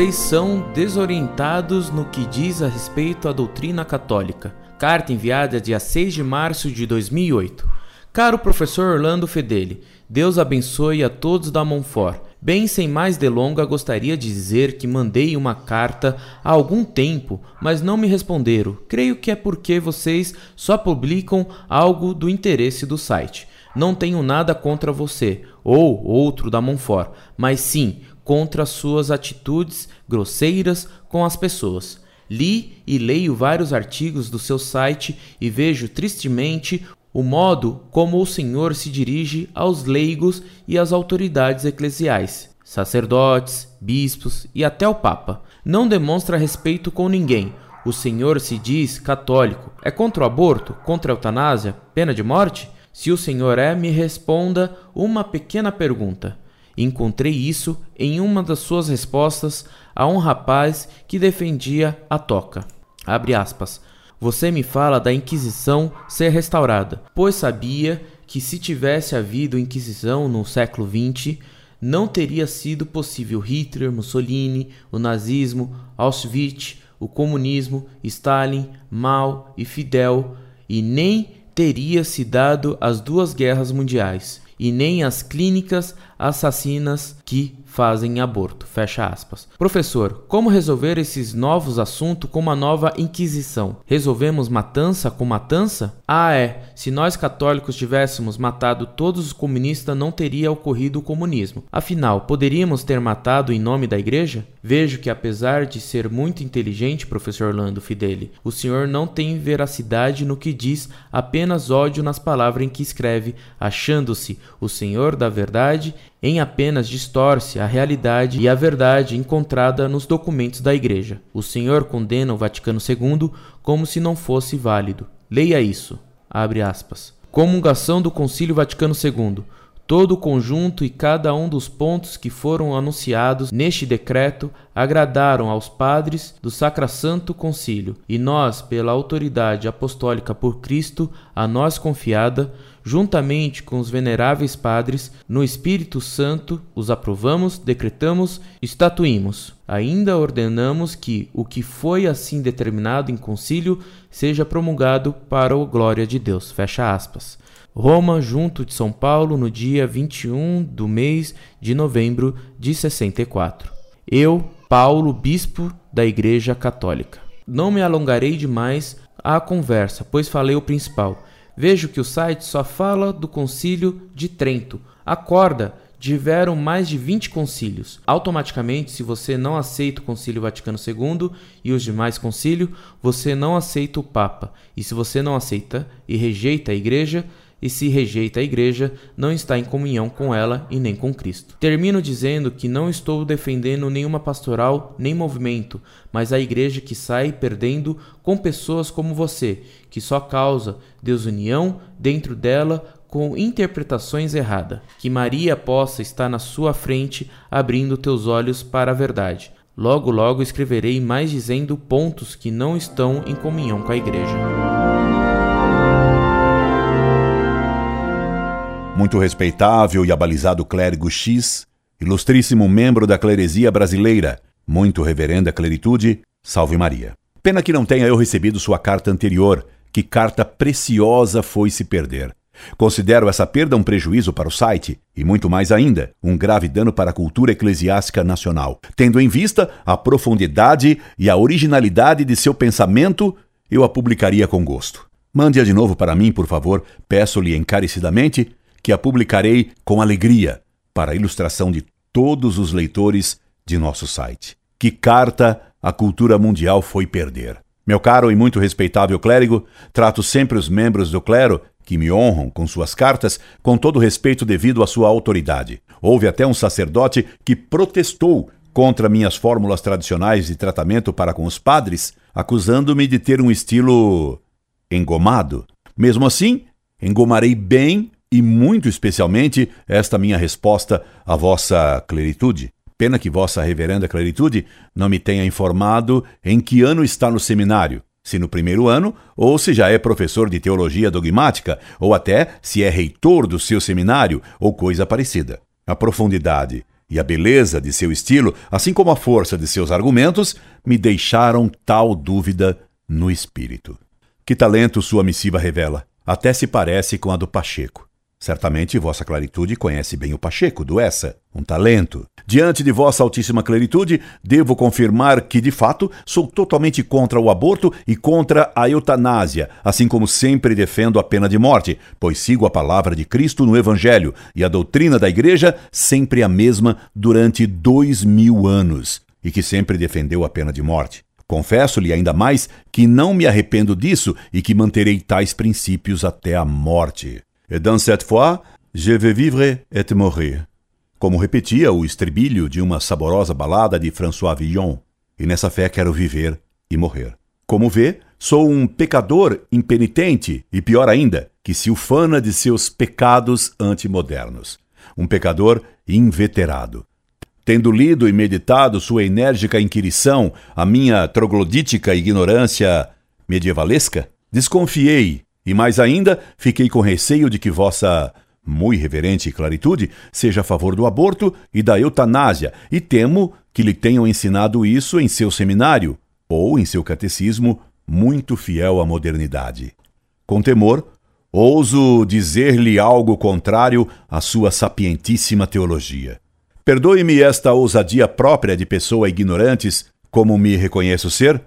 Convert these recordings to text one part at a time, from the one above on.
vocês são desorientados no que diz a respeito à doutrina católica. Carta enviada dia 6 de março de 2008. Caro professor Orlando Fedeli, Deus abençoe a todos da Monfort. Bem, sem mais delonga, gostaria de dizer que mandei uma carta há algum tempo, mas não me responderam. Creio que é porque vocês só publicam algo do interesse do site. Não tenho nada contra você ou outro da Monfort, mas sim contra suas atitudes grosseiras com as pessoas. Li e leio vários artigos do seu site e vejo tristemente o modo como o Senhor se dirige aos leigos e às autoridades eclesiais, sacerdotes, bispos e até o Papa. Não demonstra respeito com ninguém. O Senhor se diz católico. É contra o aborto? Contra a eutanásia? Pena de morte? Se o Senhor é, me responda uma pequena pergunta. Encontrei isso em uma das suas respostas a um rapaz que defendia a toca. Abre aspas. Você me fala da Inquisição ser restaurada, pois sabia que se tivesse havido Inquisição no século XX, não teria sido possível Hitler, Mussolini, o nazismo, Auschwitz, o comunismo, Stalin, Mao e Fidel, e nem teria se dado as duas guerras mundiais e nem as clínicas assassinas que fazem aborto. Fecha aspas. Professor, como resolver esses novos assuntos com uma nova inquisição? Resolvemos matança com matança? Ah, é. Se nós católicos tivéssemos matado todos os comunistas, não teria ocorrido o comunismo. Afinal, poderíamos ter matado em nome da igreja? Vejo que, apesar de ser muito inteligente, professor Orlando Fideli, o senhor não tem veracidade no que diz, apenas ódio nas palavras em que escreve, achando-se o senhor da verdade em apenas distorce a realidade e a verdade encontrada nos documentos da Igreja. O Senhor condena o Vaticano II como se não fosse válido. Leia isso. Abre aspas. Comungação do Concílio Vaticano II. Todo o conjunto e cada um dos pontos que foram anunciados neste decreto agradaram aos padres do Sacrasanto Concílio, e nós, pela autoridade apostólica por Cristo, a nós confiada, juntamente com os veneráveis padres, no Espírito Santo, os aprovamos, decretamos, estatuímos. Ainda ordenamos que o que foi assim determinado em concílio seja promulgado para a glória de Deus. Fecha aspas. Roma, junto de São Paulo, no dia 21 do mês de novembro de 64. Eu, Paulo, bispo da Igreja Católica. Não me alongarei demais à conversa, pois falei o principal. Vejo que o site só fala do concílio de Trento. Acorda, tiveram mais de 20 concílios. Automaticamente, se você não aceita o Concílio Vaticano II e os demais concílios, você não aceita o Papa. E se você não aceita e rejeita a Igreja, e se rejeita a igreja, não está em comunhão com ela e nem com Cristo. Termino dizendo que não estou defendendo nenhuma pastoral nem movimento, mas a igreja que sai perdendo com pessoas como você, que só causa desunião dentro dela com interpretações erradas. Que Maria possa estar na sua frente, abrindo teus olhos para a verdade. Logo, logo escreverei mais dizendo pontos que não estão em comunhão com a igreja. Muito respeitável e abalizado clérigo X, ilustríssimo membro da cleresia brasileira, muito reverenda cleritude, salve Maria. Pena que não tenha eu recebido sua carta anterior, que carta preciosa foi se perder. Considero essa perda um prejuízo para o site e, muito mais ainda, um grave dano para a cultura eclesiástica nacional. Tendo em vista a profundidade e a originalidade de seu pensamento, eu a publicaria com gosto. Mande-a de novo para mim, por favor, peço-lhe encarecidamente, que a publicarei com alegria para ilustração de todos os leitores de nosso site. Que carta a cultura mundial foi perder? Meu caro e muito respeitável clérigo, trato sempre os membros do clero que me honram com suas cartas com todo o respeito devido à sua autoridade. Houve até um sacerdote que protestou contra minhas fórmulas tradicionais de tratamento para com os padres, acusando-me de ter um estilo engomado. Mesmo assim, engomarei bem e muito especialmente esta minha resposta à vossa cleritude. Pena que vossa reverenda cleritude não me tenha informado em que ano está no seminário, se no primeiro ano, ou se já é professor de teologia dogmática, ou até se é reitor do seu seminário, ou coisa parecida. A profundidade e a beleza de seu estilo, assim como a força de seus argumentos, me deixaram tal dúvida no espírito. Que talento sua missiva revela! Até se parece com a do Pacheco. Certamente vossa claritude conhece bem o Pacheco, do Essa, um talento. Diante de vossa altíssima claritude, devo confirmar que, de fato, sou totalmente contra o aborto e contra a eutanásia, assim como sempre defendo a pena de morte, pois sigo a palavra de Cristo no Evangelho e a doutrina da Igreja sempre a mesma durante dois mil anos, e que sempre defendeu a pena de morte. Confesso-lhe ainda mais que não me arrependo disso e que manterei tais princípios até a morte. Et dans cette fois, je vais vivre et mourir. Como repetia o estribilho de uma saborosa balada de François Villon. E nessa fé quero viver e morrer. Como vê, sou um pecador impenitente e, pior ainda, que se ufana de seus pecados antimodernos. Um pecador inveterado. Tendo lido e meditado sua enérgica inquirição, a minha troglodítica ignorância medievalesca, desconfiei e mais ainda, fiquei com receio de que vossa muito reverente claritude seja a favor do aborto e da eutanásia, e temo que lhe tenham ensinado isso em seu seminário ou em seu catecismo muito fiel à modernidade. Com temor, ouso dizer-lhe algo contrário à sua sapientíssima teologia. Perdoe-me esta ousadia própria de pessoa ignorantes, como me reconheço ser,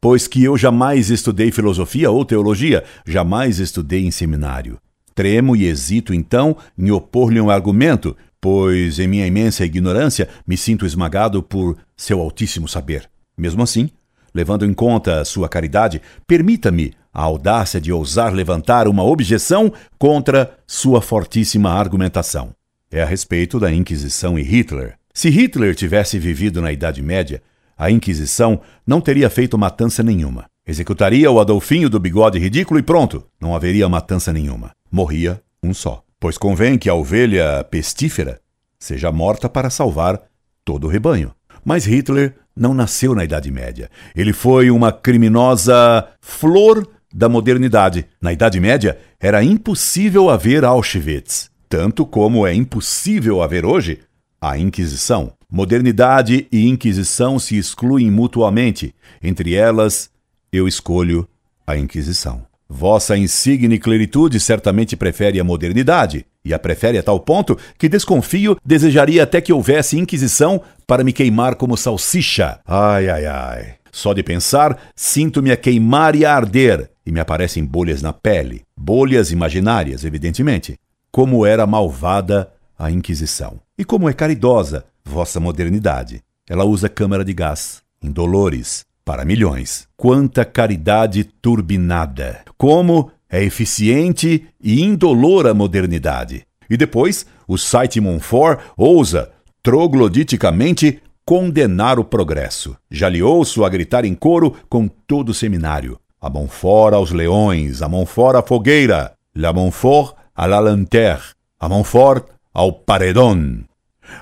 pois que eu jamais estudei filosofia ou teologia, jamais estudei em seminário. Tremo e hesito então em opor-lhe um argumento, pois em minha imensa ignorância me sinto esmagado por seu altíssimo saber. Mesmo assim, levando em conta a sua caridade, permita-me a audácia de ousar levantar uma objeção contra sua fortíssima argumentação. É a respeito da Inquisição e Hitler. Se Hitler tivesse vivido na Idade Média, a Inquisição não teria feito matança nenhuma. Executaria o Adolfinho do bigode ridículo e pronto, não haveria matança nenhuma. Morria um só. Pois convém que a ovelha pestífera seja morta para salvar todo o rebanho. Mas Hitler não nasceu na Idade Média. Ele foi uma criminosa flor da modernidade. Na Idade Média, era impossível haver Auschwitz, tanto como é impossível haver hoje a Inquisição. Modernidade e Inquisição se excluem mutuamente. Entre elas, eu escolho a Inquisição. Vossa insigne cleritude certamente prefere a modernidade, e a prefere a tal ponto que desconfio desejaria até que houvesse Inquisição para me queimar como salsicha. Ai, ai, ai. Só de pensar, sinto-me a queimar e a arder, e me aparecem bolhas na pele. Bolhas imaginárias, evidentemente. Como era malvada a Inquisição. E como é caridosa vossa modernidade. Ela usa câmara de gás, indolores, para milhões. Quanta caridade turbinada! Como é eficiente e indolor a modernidade. E depois, o site Monfort ousa, trogloditicamente, condenar o progresso. Já lhe ouço a gritar em coro com todo o seminário. A Monfort aos leões, a Monfort à fogueira, la Monfort à la lanterne, a Monfort ao paredão.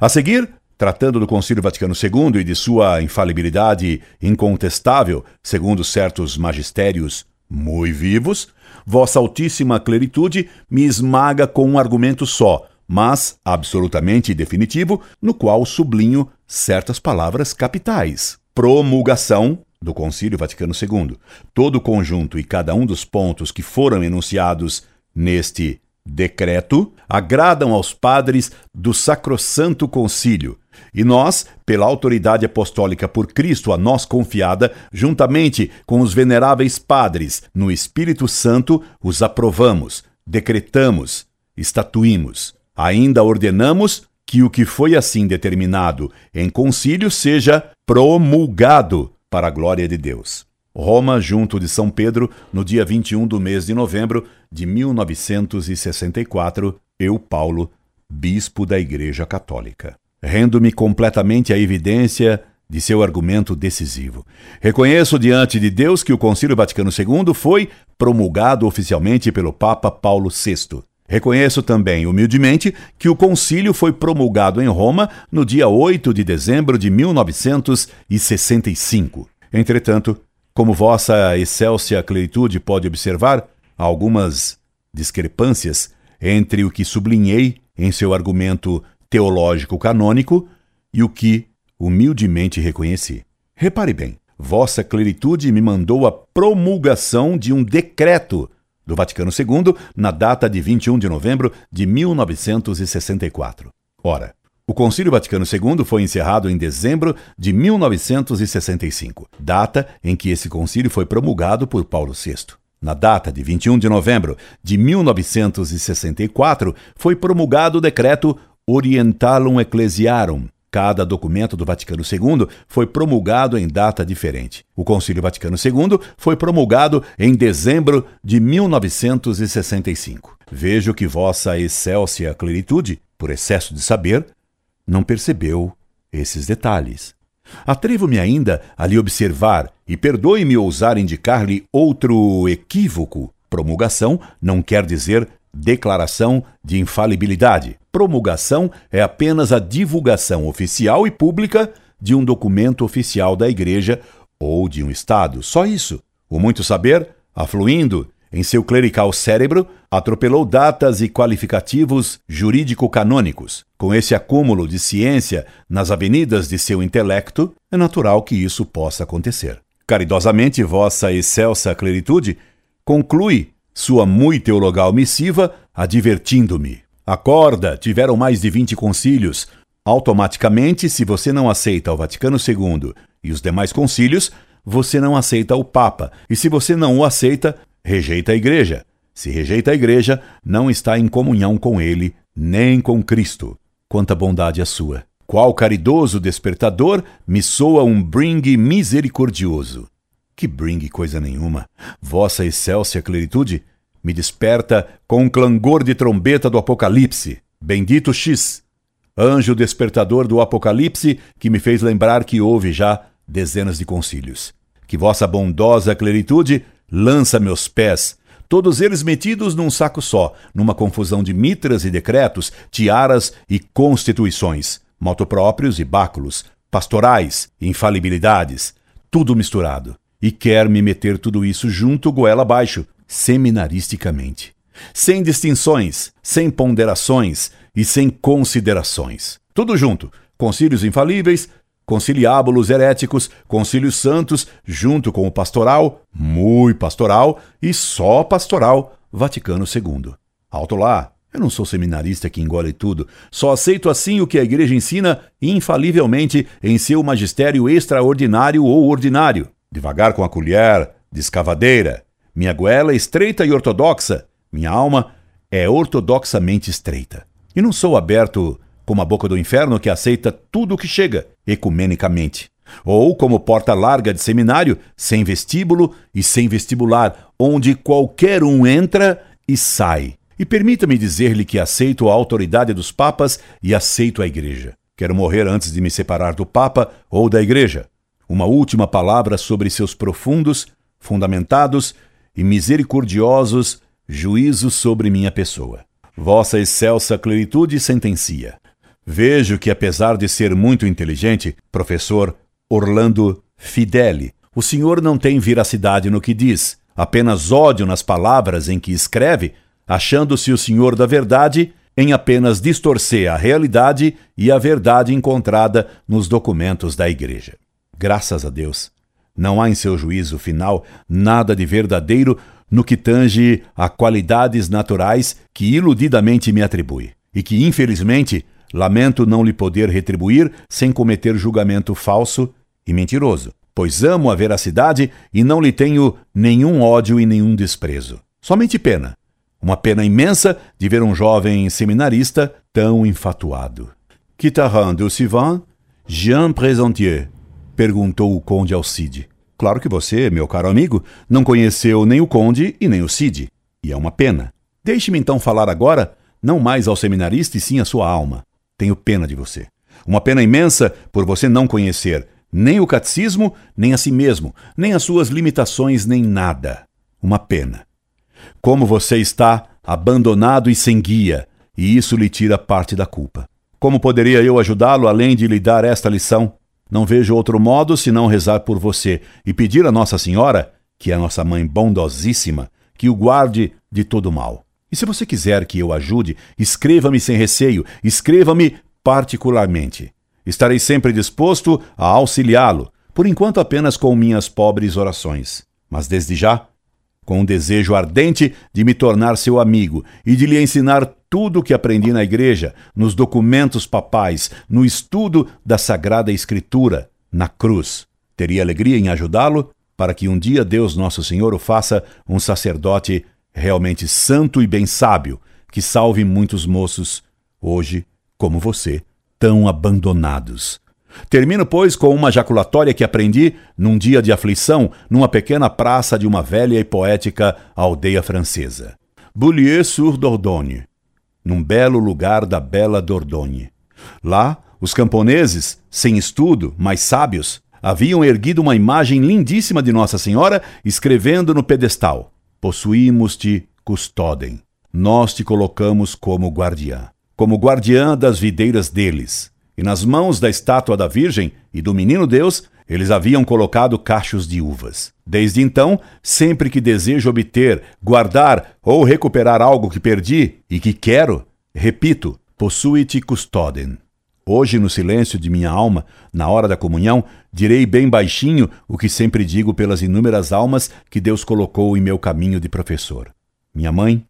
A seguir, tratando do Concílio Vaticano II e de sua infalibilidade incontestável, segundo certos magistérios muito vivos, Vossa Altíssima Cleritude me esmaga com um argumento só, mas absolutamente definitivo, no qual sublinho certas palavras capitais. Promulgação do Concílio Vaticano II. Todo o conjunto e cada um dos pontos que foram enunciados neste decreto agradam aos padres do Sacrosanto Concílio, e nós, pela autoridade apostólica por Cristo a nós confiada, juntamente com os veneráveis padres, no Espírito Santo, os aprovamos, decretamos, estatuímos. Ainda ordenamos que o que foi assim determinado em concílio seja promulgado para a glória de Deus. Roma, junto de São Pedro, no dia 21 do mês de novembro de 1964, eu, Paulo, bispo da Igreja Católica. Rendo-me completamente à evidência de seu argumento decisivo. Reconheço diante de Deus que o Concílio Vaticano II foi promulgado oficialmente pelo Papa Paulo VI. Reconheço também, humildemente, que o concílio foi promulgado em Roma no dia 8 de dezembro de 1965. Entretanto, como vossa excelsa cleritude pode observar, há algumas discrepâncias entre o que sublinhei em seu argumento teológico canônico e o que humildemente reconheci. Repare bem, Vossa Cleritude me mandou a promulgação de um decreto do Vaticano II na data de 21 de novembro de 1964. Ora, o Concílio Vaticano II foi encerrado em dezembro de 1965, data em que esse concílio foi promulgado por Paulo VI. Na data de 21 de novembro de 1964, foi promulgado o decreto Orientalum Ecclesiarum, Cada documento do Vaticano II foi promulgado em data diferente. O Concílio Vaticano II foi promulgado em dezembro de 1965. Vejo que Vossa Excelsa Cleritude, por excesso de saber, não percebeu esses detalhes. Atrevo-me ainda a lhe observar, e perdoe-me ousar indicar-lhe outro equívoco. Promulgação não quer dizer declaração de infalibilidade. Promulgação é apenas a divulgação oficial e pública de um documento oficial da Igreja ou de um Estado. Só isso. O muito saber, afluindo em seu clerical cérebro, atropelou datas e qualificativos jurídico-canônicos. Com esse acúmulo de ciência nas avenidas de seu intelecto, é natural que isso possa acontecer. Caridosamente, Vossa Excelsa Cleritude conclui sua muito teologal missiva advertindo-me. Acorda, tiveram mais de 20 concílios. Automaticamente, se você não aceita o Vaticano II e os demais concílios, você não aceita o Papa. E se você não o aceita, rejeita a Igreja. Se rejeita a Igreja, não está em comunhão com ele, nem com Cristo. Quanta bondade a sua! Qual caridoso despertador me soa um bringue misericordioso. Que bringue coisa nenhuma! Vossa excelsa cleritude me desperta com um clangor de trombeta do Apocalipse. Bendito X, anjo despertador do Apocalipse, que me fez lembrar que houve já dezenas de concílios. Que vossa bondosa cleritude lança meus pés, todos eles metidos num saco só, numa confusão de mitras e decretos, tiaras e constituições, motopróprios e báculos, pastorais, infalibilidades, tudo misturado. E quer me meter tudo isso junto goela abaixo, seminaristicamente, sem distinções, sem ponderações e sem considerações. Tudo junto: concílios infalíveis, conciliábulos heréticos, concílios santos, junto com o pastoral, muito pastoral e só pastoral, Vaticano II. Alto lá, eu não sou seminarista que engole tudo, só aceito assim o que a igreja ensina infalivelmente em seu magistério extraordinário ou ordinário. Devagar com a colher, de escavadeira, minha goela é estreita e ortodoxa. Minha alma é ortodoxamente estreita. E não sou aberto como a boca do inferno que aceita tudo o que chega, ecumenicamente. Ou como porta larga de seminário, sem vestíbulo e sem vestibular, onde qualquer um entra e sai. E permita-me dizer-lhe que aceito a autoridade dos papas e aceito a igreja. Quero morrer antes de me separar do papa ou da igreja. Uma última palavra sobre seus profundos, fundamentados e misericordiosos juízos sobre minha pessoa. Vossa excelsa cleritude sentencia. Vejo que, apesar de ser muito inteligente, professor Orlando Fideli, o senhor não tem veracidade no que diz, apenas ódio nas palavras em que escreve, achando-se o senhor da verdade em apenas distorcer a realidade e a verdade encontrada nos documentos da Igreja. Graças a Deus, não há em seu juízo final nada de verdadeiro no que tange a qualidades naturais que iludidamente me atribui, e que, infelizmente, lamento não lhe poder retribuir sem cometer julgamento falso e mentiroso, pois amo a veracidade e não lhe tenho nenhum ódio e nenhum desprezo. Somente pena, uma pena imensa de ver um jovem seminarista tão enfatuado. Quitarand du Sivan, Jean Présentier, perguntou o conde ao Cid. Claro que você, meu caro amigo, não conheceu nem o conde e nem o Cid. E é uma pena. Deixe-me então falar agora, não mais ao seminarista e sim à sua alma. Tenho pena de você. Uma pena imensa por você não conhecer nem o catecismo, nem a si mesmo, nem as suas limitações, nem nada. Uma pena. Como você está abandonado e sem guia, e isso lhe tira parte da culpa. Como poderia eu ajudá-lo além de lhe dar esta lição? Não vejo outro modo senão rezar por você e pedir a Nossa Senhora, que é nossa mãe bondosíssima, que o guarde de todo mal. E se você quiser que eu ajude, escreva-me sem receio, escreva-me particularmente. Estarei sempre disposto a auxiliá-lo, por enquanto apenas com minhas pobres orações. Mas desde já, com um desejo ardente de me tornar seu amigo e de lhe ensinar tudo o que aprendi na igreja, nos documentos papais, no estudo da Sagrada Escritura, na cruz. Teria alegria em ajudá-lo para que um dia Deus Nosso Senhor o faça um sacerdote realmente santo e bem sábio, que salve muitos moços, hoje, como você, tão abandonados. Termino, pois, com uma jaculatória que aprendi num dia de aflição, numa pequena praça de uma velha e poética aldeia francesa. Boulieu-sur-Dordogne, num belo lugar da bela Dordogne. Lá, os camponeses, sem estudo, mas sábios, haviam erguido uma imagem lindíssima de Nossa Senhora, escrevendo no pedestal: Possuímos-te custodem. Nós te colocamos como guardiã, como guardiã das videiras deles e nas mãos da estátua da Virgem e do Menino Deus, eles haviam colocado cachos de uvas. Desde então, sempre que desejo obter, guardar ou recuperar algo que perdi e que quero, repito, possui-te custodem. Hoje, no silêncio de minha alma, na hora da comunhão, direi bem baixinho o que sempre digo pelas inúmeras almas que Deus colocou em meu caminho de professor. Minha mãe,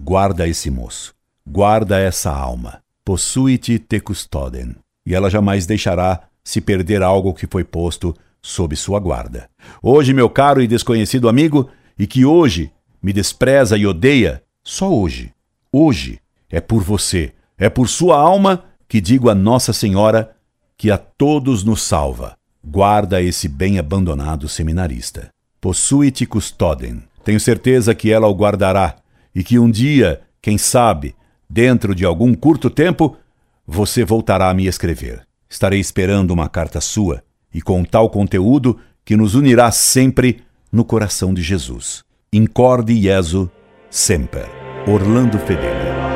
guarda esse moço, guarda essa alma possui-te te custodem, e ela jamais deixará se perder algo que foi posto sob sua guarda. Hoje, meu caro e desconhecido amigo, e que hoje me despreza e odeia, só hoje, hoje, é por você, é por sua alma que digo a Nossa Senhora que a todos nos salva. Guarda esse bem abandonado seminarista. Possui-te custodem. Tenho certeza que ela o guardará e que um dia, quem sabe, Dentro de algum curto tempo, você voltará a me escrever. Estarei esperando uma carta sua e com tal conteúdo que nos unirá sempre no coração de Jesus. Incorde Jesu Semper. Orlando Fedeli.